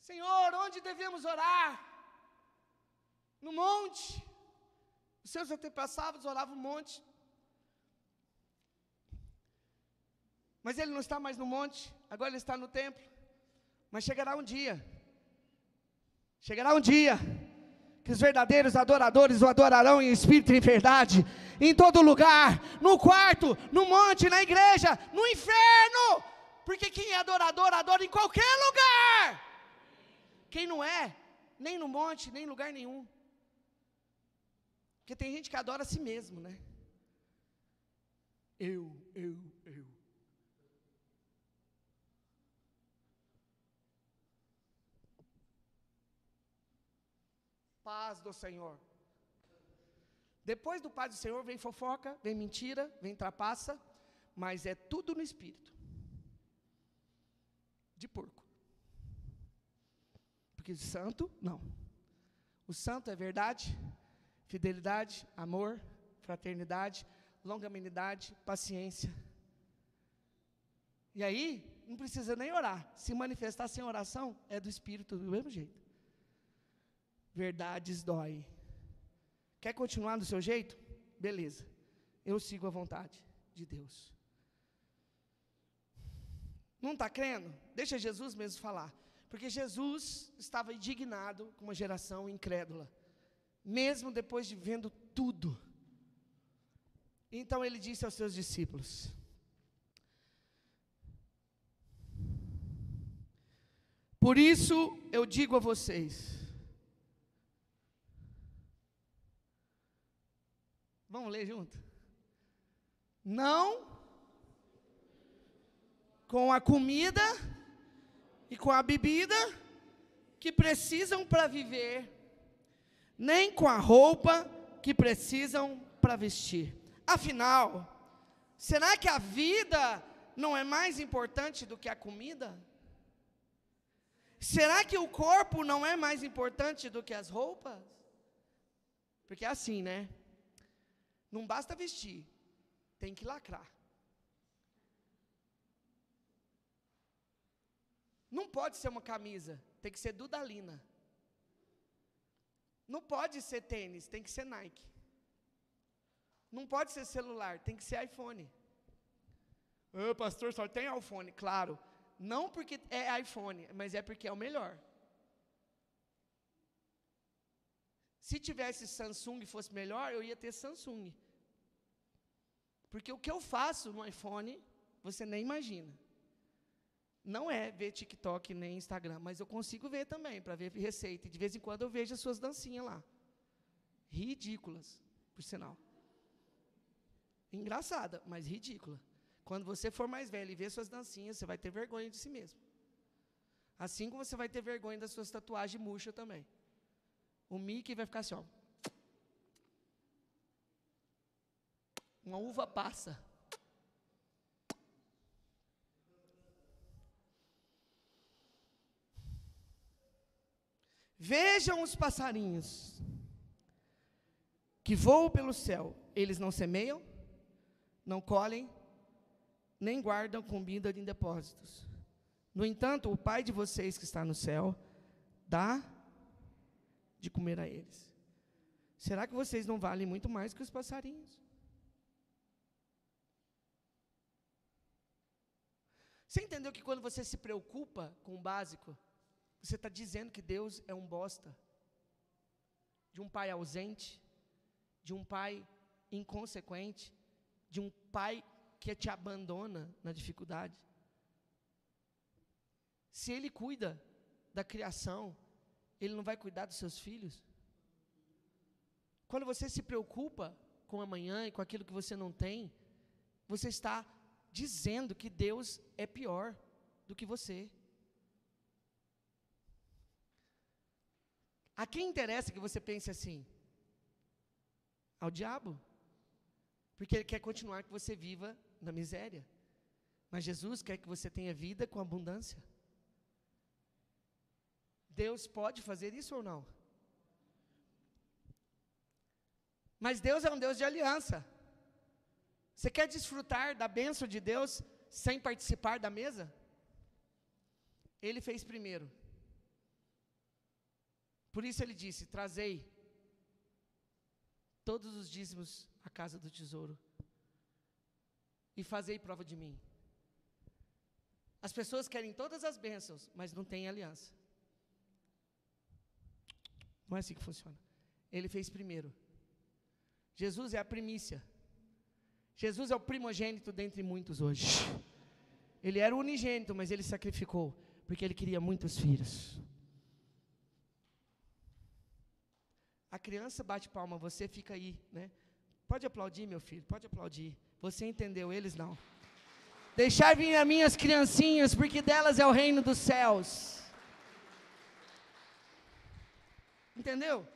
Senhor, onde devemos orar? No monte. Os seus antepassados oravam no monte. Mas ele não está mais no monte, agora ele está no templo. Mas chegará um dia, chegará um dia, que os verdadeiros adoradores o adorarão em espírito e em verdade, em todo lugar, no quarto, no monte, na igreja, no inferno, porque quem é adorador, adora em qualquer lugar. Quem não é, nem no monte, nem em lugar nenhum. Porque tem gente que adora a si mesmo, né? Eu, eu, eu. Paz do Senhor. Depois do paz do Senhor vem fofoca, vem mentira, vem trapaça, mas é tudo no espírito. De porco. Porque santo, não. O santo é verdade, fidelidade, amor, fraternidade, longanimidade, paciência. E aí, não precisa nem orar. Se manifestar sem oração, é do Espírito do mesmo jeito. Verdades dói. Quer continuar do seu jeito? Beleza. Eu sigo a vontade de Deus. Não está crendo? Deixa Jesus mesmo falar. Porque Jesus estava indignado com uma geração incrédula. Mesmo depois de vendo tudo. Então ele disse aos seus discípulos: Por isso eu digo a vocês, vamos ler junto? Não com a comida e com a bebida que precisam para viver, nem com a roupa que precisam para vestir. Afinal, será que a vida não é mais importante do que a comida? Será que o corpo não é mais importante do que as roupas? Porque é assim, né? Não basta vestir, tem que lacrar. Não pode ser uma camisa, tem que ser Dudalina. Não pode ser tênis, tem que ser Nike. Não pode ser celular, tem que ser iPhone. Ô, pastor, só tem iPhone. Claro, não porque é iPhone, mas é porque é o melhor. Se tivesse Samsung e fosse melhor, eu ia ter Samsung. Porque o que eu faço no iPhone, você nem imagina. Não é ver TikTok nem Instagram, mas eu consigo ver também, para ver receita. E de vez em quando eu vejo as suas dancinhas lá. Ridículas, por sinal. Engraçada, mas ridícula. Quando você for mais velho e ver suas dancinhas, você vai ter vergonha de si mesmo. Assim como você vai ter vergonha das suas tatuagens murchas também. O Mickey vai ficar assim, ó. Uma uva passa. Vejam os passarinhos que voam pelo céu. Eles não semeiam, não colhem, nem guardam comida em depósitos. No entanto, o Pai de vocês que está no céu dá de comer a eles. Será que vocês não valem muito mais que os passarinhos? Você entendeu que quando você se preocupa com o básico, você está dizendo que Deus é um bosta? De um pai ausente, de um pai inconsequente, de um pai que te abandona na dificuldade. Se Ele cuida da criação, Ele não vai cuidar dos seus filhos? Quando você se preocupa com amanhã e com aquilo que você não tem, você está dizendo que Deus é pior do que você. A quem interessa que você pense assim? Ao diabo. Porque ele quer continuar que você viva na miséria. Mas Jesus quer que você tenha vida com abundância. Deus pode fazer isso ou não? Mas Deus é um Deus de aliança. Você quer desfrutar da bênção de Deus sem participar da mesa? Ele fez primeiro. Por isso ele disse: Trazei todos os dízimos à casa do tesouro e fazei prova de mim. As pessoas querem todas as bênçãos, mas não têm aliança. Não é assim que funciona. Ele fez primeiro. Jesus é a primícia. Jesus é o primogênito dentre muitos hoje. Ele era o unigênito, mas ele sacrificou, porque ele queria muitos filhos. A criança bate palma, você fica aí, né? Pode aplaudir, meu filho, pode aplaudir. Você entendeu, eles não. Deixar vir as minhas criancinhas, porque delas é o reino dos céus. Entendeu?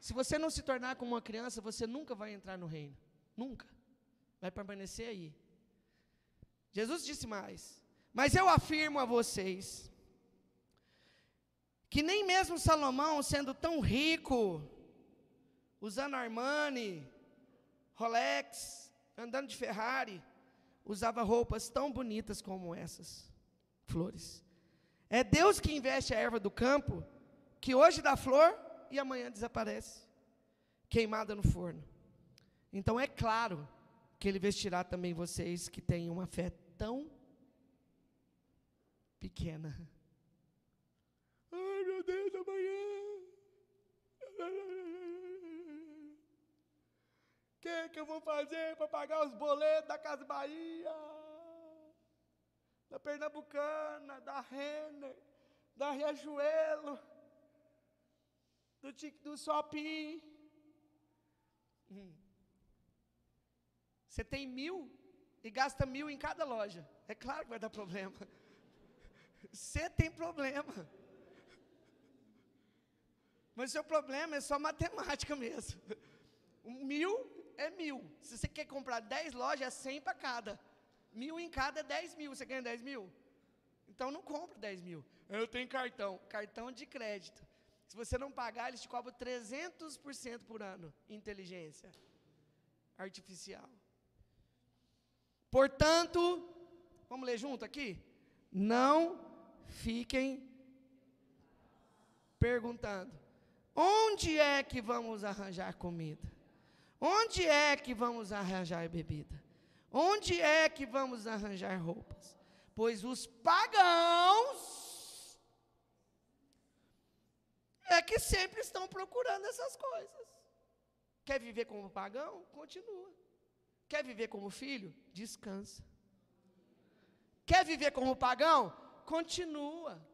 Se você não se tornar como uma criança, você nunca vai entrar no reino. Nunca. Vai permanecer aí. Jesus disse mais: Mas eu afirmo a vocês que nem mesmo Salomão, sendo tão rico, usando Armani, Rolex, andando de Ferrari, usava roupas tão bonitas como essas flores. É Deus que investe a erva do campo, que hoje dá flor e amanhã desaparece, queimada no forno. Então é claro que Ele vestirá também vocês que têm uma fé tão pequena. Ai meu Deus, amanhã. O que, que eu vou fazer para pagar os boletos da Casa Bahia? Da Pernambucana, da Renner, da Riachuelo, do, do Shopping. Hum. Você tem mil e gasta mil em cada loja. É claro que vai dar problema. Você tem problema. Mas seu problema é só matemática mesmo. Mil é mil. Se você quer comprar dez lojas, é cem para cada. Mil em cada é dez mil. Você ganha dez mil? Então não compra dez mil. Eu tenho cartão. Cartão de crédito. Se você não pagar, eles te cobram 300% por ano. Inteligência artificial. Portanto, vamos ler junto aqui? Não fiquem perguntando: onde é que vamos arranjar comida? Onde é que vamos arranjar bebida? Onde é que vamos arranjar roupas? Pois os pagãos é que sempre estão procurando essas coisas. Quer viver como pagão? Continua. Quer viver como filho? Descansa. Quer viver como pagão? Continua.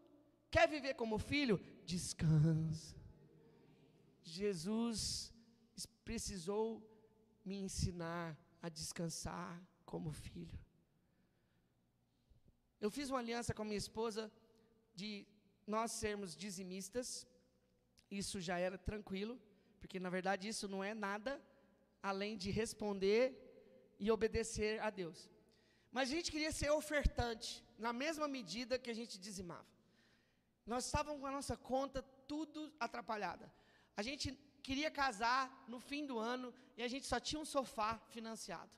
Quer viver como filho? Descansa. Jesus precisou me ensinar a descansar como filho. Eu fiz uma aliança com a minha esposa de nós sermos dizimistas. Isso já era tranquilo, porque na verdade isso não é nada além de responder e obedecer a Deus. Mas a gente queria ser ofertante, na mesma medida que a gente dizimava. Nós estávamos com a nossa conta tudo atrapalhada. A gente queria casar no fim do ano e a gente só tinha um sofá financiado.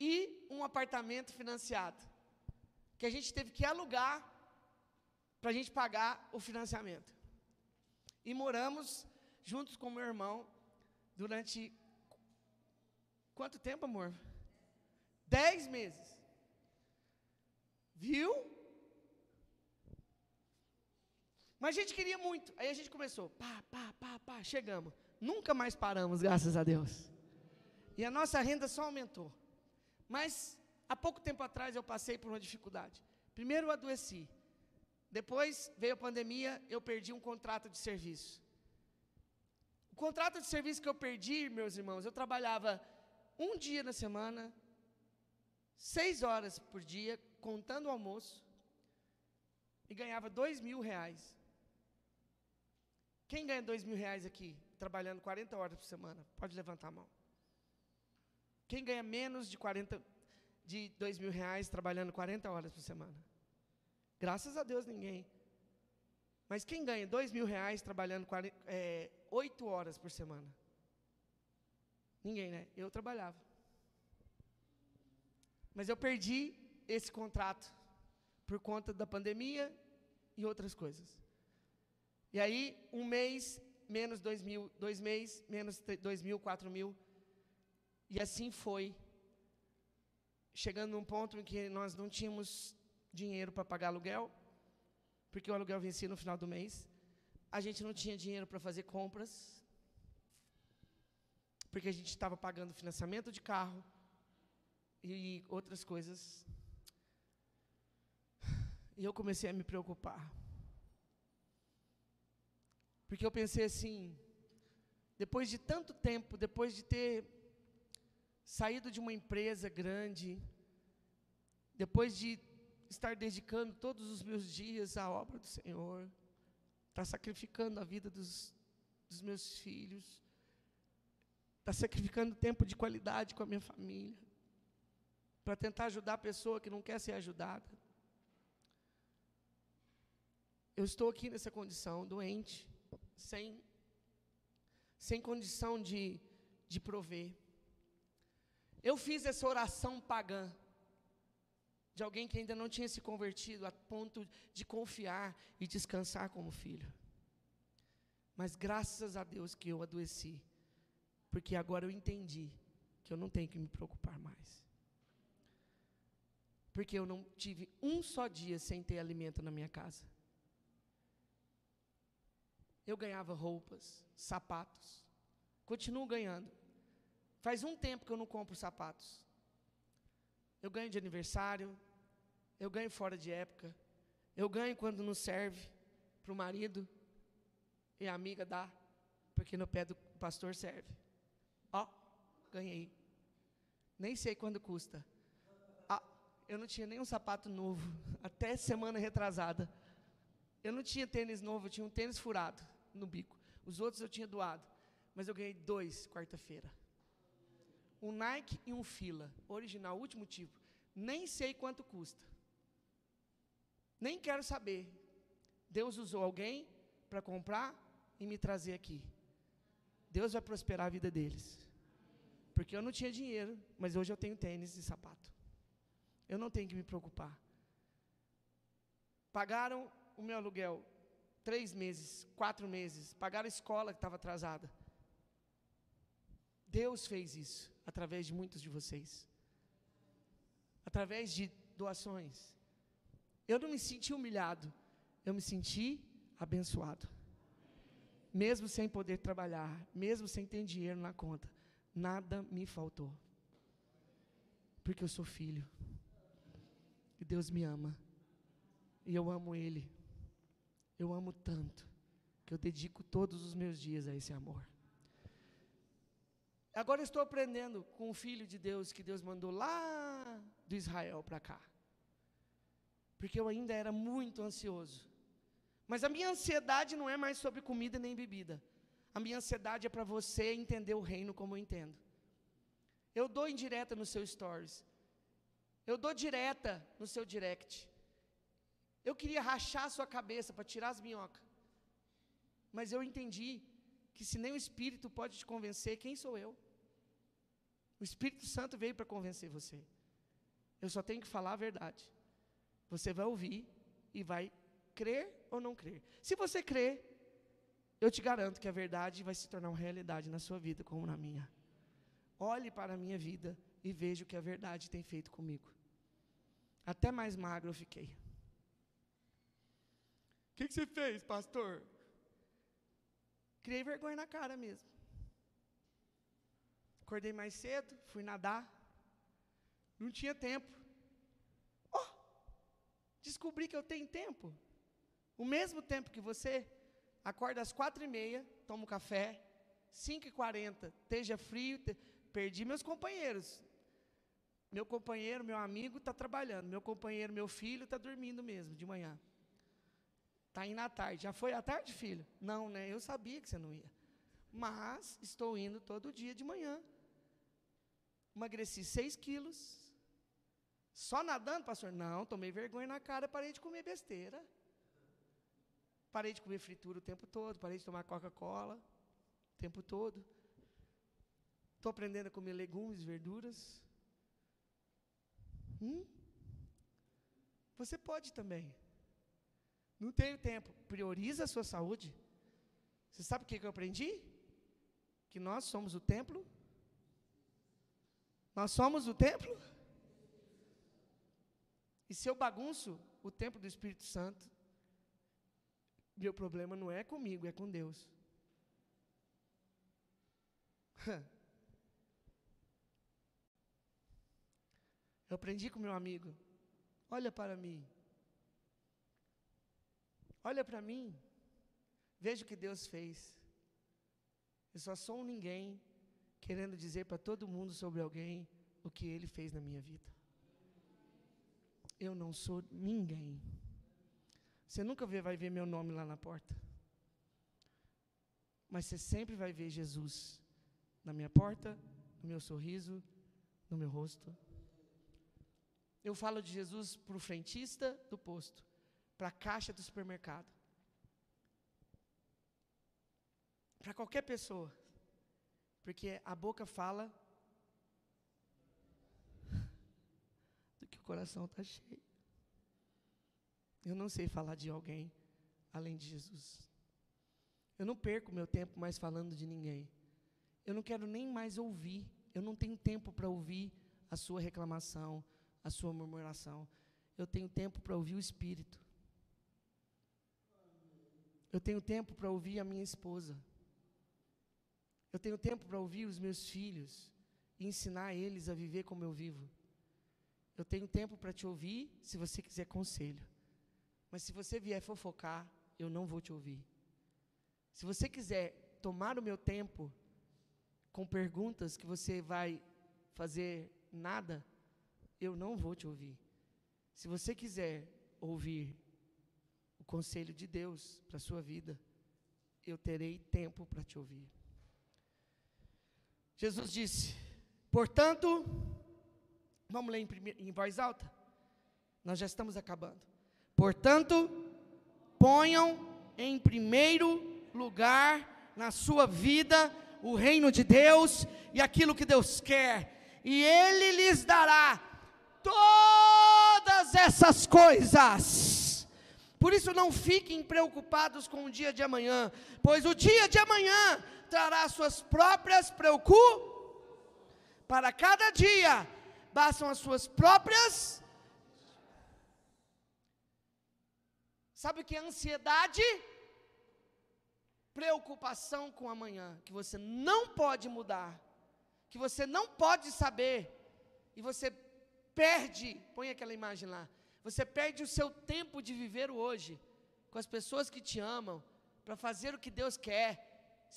E um apartamento financiado. Que a gente teve que alugar para a gente pagar o financiamento. E moramos juntos com meu irmão durante Quanto tempo, amor? Dez meses. Viu? Mas a gente queria muito. Aí a gente começou. Pá, pá, pá, pá. Chegamos. Nunca mais paramos, graças a Deus. E a nossa renda só aumentou. Mas, há pouco tempo atrás, eu passei por uma dificuldade. Primeiro, eu adoeci. Depois, veio a pandemia, eu perdi um contrato de serviço. O contrato de serviço que eu perdi, meus irmãos, eu trabalhava um dia na semana, seis horas por dia, contando o almoço, e ganhava dois mil reais. Quem ganha dois mil reais aqui, trabalhando 40 horas por semana? Pode levantar a mão. Quem ganha menos de 40, de dois mil reais, trabalhando 40 horas por semana? Graças a Deus ninguém. Mas quem ganha dois mil reais trabalhando é, 8 horas por semana? Ninguém, né? Eu trabalhava. Mas eu perdi esse contrato por conta da pandemia e outras coisas. E aí, um mês, menos dois mil, dois meses, menos dois mil, quatro mil. E assim foi. Chegando num ponto em que nós não tínhamos dinheiro para pagar aluguel, porque o aluguel vencia no final do mês. A gente não tinha dinheiro para fazer compras porque a gente estava pagando financiamento de carro e outras coisas. E eu comecei a me preocupar. Porque eu pensei assim, depois de tanto tempo, depois de ter saído de uma empresa grande, depois de estar dedicando todos os meus dias à obra do Senhor, estar sacrificando a vida dos, dos meus filhos, está sacrificando tempo de qualidade com a minha família, para tentar ajudar a pessoa que não quer ser ajudada. Eu estou aqui nessa condição, doente, sem, sem condição de, de prover. Eu fiz essa oração pagã de alguém que ainda não tinha se convertido a ponto de confiar e descansar como filho. Mas graças a Deus que eu adoeci, porque agora eu entendi que eu não tenho que me preocupar mais. Porque eu não tive um só dia sem ter alimento na minha casa. Eu ganhava roupas, sapatos, continuo ganhando. Faz um tempo que eu não compro sapatos. Eu ganho de aniversário, eu ganho fora de época. Eu ganho quando não serve para o marido. E a amiga dá, porque no pé do pastor serve. Ó, ganhei. Nem sei quando custa. Ah, eu não tinha nenhum sapato novo, até semana retrasada. Eu não tinha tênis novo, eu tinha um tênis furado no bico. Os outros eu tinha doado. Mas eu ganhei dois quarta-feira. Um Nike e um Fila, original, último tipo. Nem sei quanto custa. Nem quero saber. Deus usou alguém para comprar e me trazer aqui. Deus vai prosperar a vida deles. Porque eu não tinha dinheiro, mas hoje eu tenho tênis e sapato. Eu não tenho que me preocupar. Pagaram o meu aluguel três meses, quatro meses. Pagaram a escola que estava atrasada. Deus fez isso através de muitos de vocês. Através de doações. Eu não me senti humilhado, eu me senti abençoado. Mesmo sem poder trabalhar, mesmo sem ter dinheiro na conta, nada me faltou. Porque eu sou filho. E Deus me ama. E eu amo Ele. Eu amo tanto que eu dedico todos os meus dias a esse amor. Agora estou aprendendo com o Filho de Deus que Deus mandou lá do Israel para cá porque eu ainda era muito ansioso. Mas a minha ansiedade não é mais sobre comida nem bebida. A minha ansiedade é para você entender o reino como eu entendo. Eu dou indireta no seu stories. Eu dou direta no seu direct. Eu queria rachar a sua cabeça para tirar as minhocas. Mas eu entendi que se nem o Espírito pode te convencer, quem sou eu? O Espírito Santo veio para convencer você. Eu só tenho que falar a verdade. Você vai ouvir e vai crer ou não crer. Se você crer, eu te garanto que a verdade vai se tornar uma realidade na sua vida, como na minha. Olhe para a minha vida e veja o que a verdade tem feito comigo. Até mais magro eu fiquei. O que, que você fez, pastor? Criei vergonha na cara mesmo. Acordei mais cedo, fui nadar. Não tinha tempo descobri que eu tenho tempo. O mesmo tempo que você, acorda às quatro e meia, toma um café, cinco e quarenta, esteja frio, te... perdi meus companheiros. Meu companheiro, meu amigo está trabalhando, meu companheiro, meu filho está dormindo mesmo, de manhã. Está indo à tarde. Já foi à tarde, filho? Não, né? Eu sabia que você não ia. Mas estou indo todo dia de manhã. Emagreci 6 quilos, só nadando, pastor? Não, tomei vergonha na cara, parei de comer besteira. Parei de comer fritura o tempo todo, parei de tomar Coca-Cola o tempo todo. Estou aprendendo a comer legumes, verduras. Hum? Você pode também. Não tenho tempo. Prioriza a sua saúde. Você sabe o que eu aprendi? Que nós somos o templo. Nós somos o templo e se eu bagunço o templo do Espírito Santo, meu problema não é comigo, é com Deus. Eu aprendi com meu amigo. Olha para mim. Olha para mim. Veja o que Deus fez. Eu só sou um ninguém querendo dizer para todo mundo sobre alguém o que ele fez na minha vida eu não sou ninguém. Você nunca vai ver meu nome lá na porta. mas você sempre vai ver Jesus na minha porta, no meu sorriso, no meu rosto. Eu falo de Jesus para o frentista do posto, para a caixa do supermercado, para qualquer pessoa, porque a boca fala do que o coração está cheio. Eu não sei falar de alguém além de Jesus. Eu não perco meu tempo mais falando de ninguém. Eu não quero nem mais ouvir. Eu não tenho tempo para ouvir a sua reclamação, a sua murmuração. Eu tenho tempo para ouvir o Espírito. Eu tenho tempo para ouvir a minha esposa. Eu tenho tempo para ouvir os meus filhos e ensinar eles a viver como eu vivo. Eu tenho tempo para te ouvir se você quiser conselho. Mas se você vier fofocar, eu não vou te ouvir. Se você quiser tomar o meu tempo com perguntas que você vai fazer nada, eu não vou te ouvir. Se você quiser ouvir o conselho de Deus para a sua vida, eu terei tempo para te ouvir. Jesus disse: portanto, vamos ler em, em voz alta? Nós já estamos acabando. Portanto, ponham em primeiro lugar na sua vida o reino de Deus e aquilo que Deus quer, e Ele lhes dará todas essas coisas. Por isso, não fiquem preocupados com o dia de amanhã, pois o dia de amanhã trará suas próprias preocupações. Para cada dia, bastam as suas próprias. Sabe o que é ansiedade? preocupação com amanhã, que você não pode mudar, que você não pode saber, e você perde, põe aquela imagem lá, você perde o seu tempo de viver hoje, com as pessoas que te amam, para fazer o que Deus quer,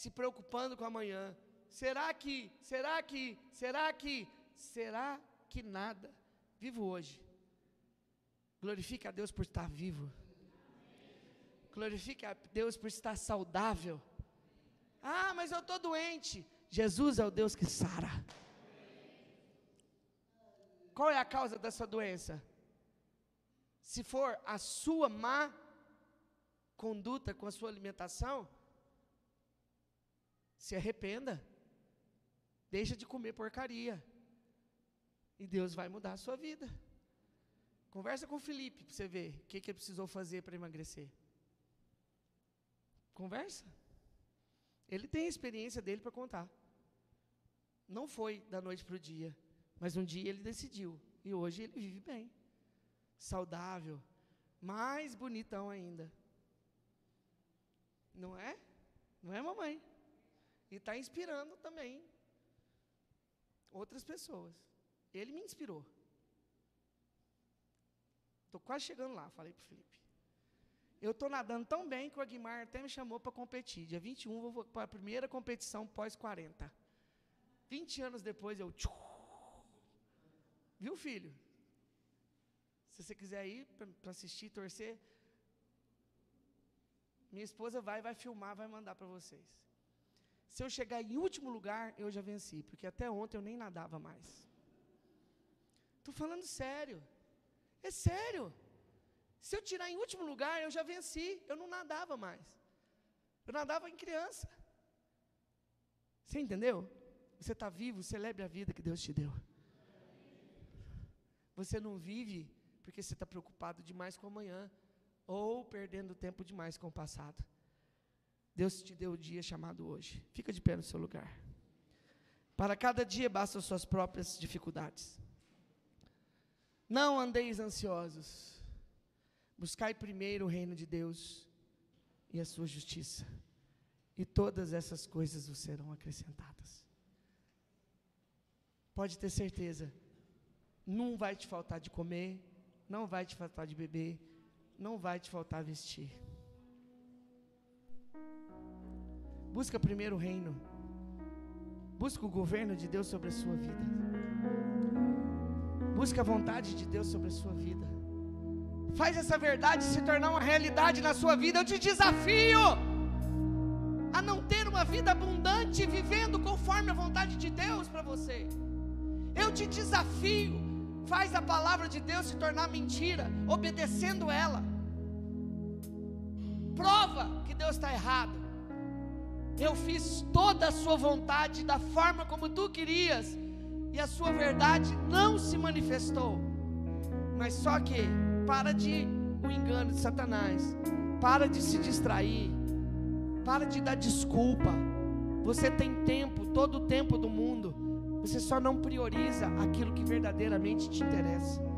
se preocupando com amanhã. Será que, será que, será que, será que nada? Vivo hoje. Glorifique a Deus por estar vivo. Glorifique a Deus por estar saudável. Ah, mas eu estou doente. Jesus é o Deus que sara. Qual é a causa dessa doença? Se for a sua má conduta com a sua alimentação, se arrependa. Deixa de comer porcaria. E Deus vai mudar a sua vida. Conversa com o Felipe para você ver o que, que ele precisou fazer para emagrecer. Conversa. Ele tem a experiência dele para contar. Não foi da noite para o dia, mas um dia ele decidiu. E hoje ele vive bem, saudável, mais bonitão ainda. Não é? Não é, mamãe? E está inspirando também outras pessoas. Ele me inspirou. Estou quase chegando lá, falei para o Felipe. Eu estou nadando tão bem que o Aguimar até me chamou para competir. Dia 21 vou para a primeira competição pós 40. 20 anos depois eu. Tchum, viu, filho? Se você quiser ir para assistir, torcer, minha esposa vai, vai filmar, vai mandar para vocês. Se eu chegar em último lugar, eu já venci, porque até ontem eu nem nadava mais. Estou falando sério. É sério. Se eu tirar em último lugar, eu já venci. Eu não nadava mais. Eu nadava em criança. Você entendeu? Você está vivo, celebre a vida que Deus te deu. Você não vive porque você está preocupado demais com amanhã ou perdendo tempo demais com o passado. Deus te deu o dia chamado hoje. Fica de pé no seu lugar. Para cada dia bastam suas próprias dificuldades. Não andeis ansiosos Buscai primeiro o reino de Deus e a sua justiça, e todas essas coisas vos serão acrescentadas. Pode ter certeza, não vai te faltar de comer, não vai te faltar de beber, não vai te faltar vestir. Busca primeiro o reino. Busca o governo de Deus sobre a sua vida. Busca a vontade de Deus sobre a sua vida. Faz essa verdade se tornar uma realidade na sua vida. Eu te desafio a não ter uma vida abundante, vivendo conforme a vontade de Deus para você. Eu te desafio, faz a palavra de Deus se tornar mentira, obedecendo ela. Prova que Deus está errado. Eu fiz toda a sua vontade da forma como tu querias, e a sua verdade não se manifestou. Mas só que, para de o engano de Satanás, para de se distrair, para de dar desculpa. Você tem tempo, todo o tempo do mundo. Você só não prioriza aquilo que verdadeiramente te interessa.